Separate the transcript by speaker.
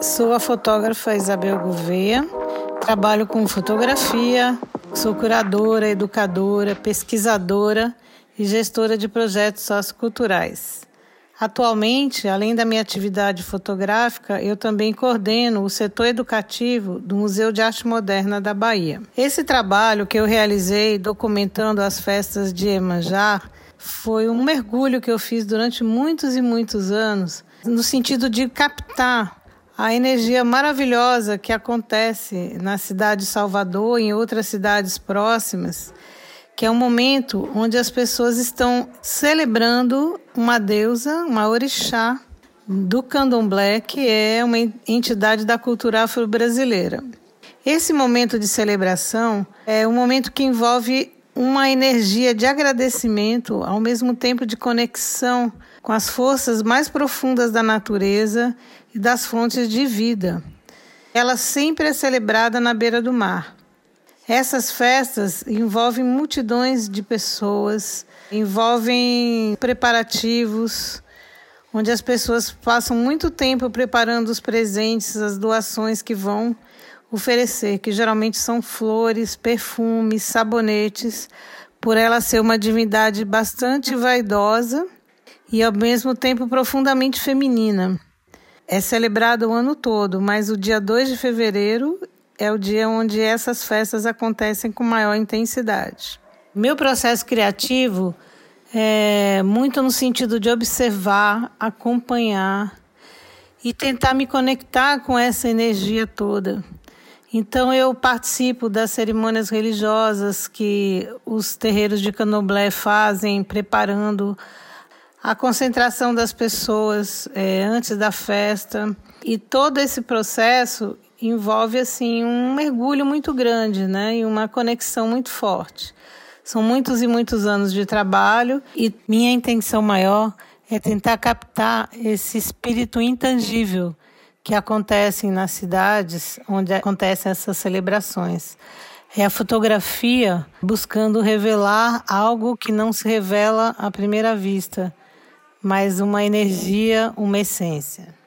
Speaker 1: Sou a fotógrafa Isabel Gouveia, trabalho com fotografia, sou curadora, educadora, pesquisadora e gestora de projetos socioculturais. Atualmente, além da minha atividade fotográfica, eu também coordeno o setor educativo do Museu de Arte Moderna da Bahia. Esse trabalho que eu realizei documentando as festas de Emanjá foi um mergulho que eu fiz durante muitos e muitos anos, no sentido de captar a energia maravilhosa que acontece na cidade de Salvador e em outras cidades próximas que é um momento onde as pessoas estão celebrando uma deusa, uma orixá do candomblé, que é uma entidade da cultura afro-brasileira. Esse momento de celebração é um momento que envolve uma energia de agradecimento, ao mesmo tempo de conexão com as forças mais profundas da natureza e das fontes de vida. Ela sempre é celebrada na beira do mar. Essas festas envolvem multidões de pessoas, envolvem preparativos, onde as pessoas passam muito tempo preparando os presentes, as doações que vão oferecer, que geralmente são flores, perfumes, sabonetes, por ela ser uma divindade bastante vaidosa e ao mesmo tempo profundamente feminina. É celebrado o ano todo, mas o dia 2 de fevereiro é o dia onde essas festas acontecem com maior intensidade. Meu processo criativo é muito no sentido de observar, acompanhar e tentar me conectar com essa energia toda. Então eu participo das cerimônias religiosas que os terreiros de Candomblé fazem, preparando a concentração das pessoas é, antes da festa. E todo esse processo envolve assim um mergulho muito grande, né, e uma conexão muito forte. São muitos e muitos anos de trabalho e minha intenção maior é tentar captar esse espírito intangível que acontece nas cidades onde acontecem essas celebrações. É a fotografia buscando revelar algo que não se revela à primeira vista, mas uma energia, uma essência.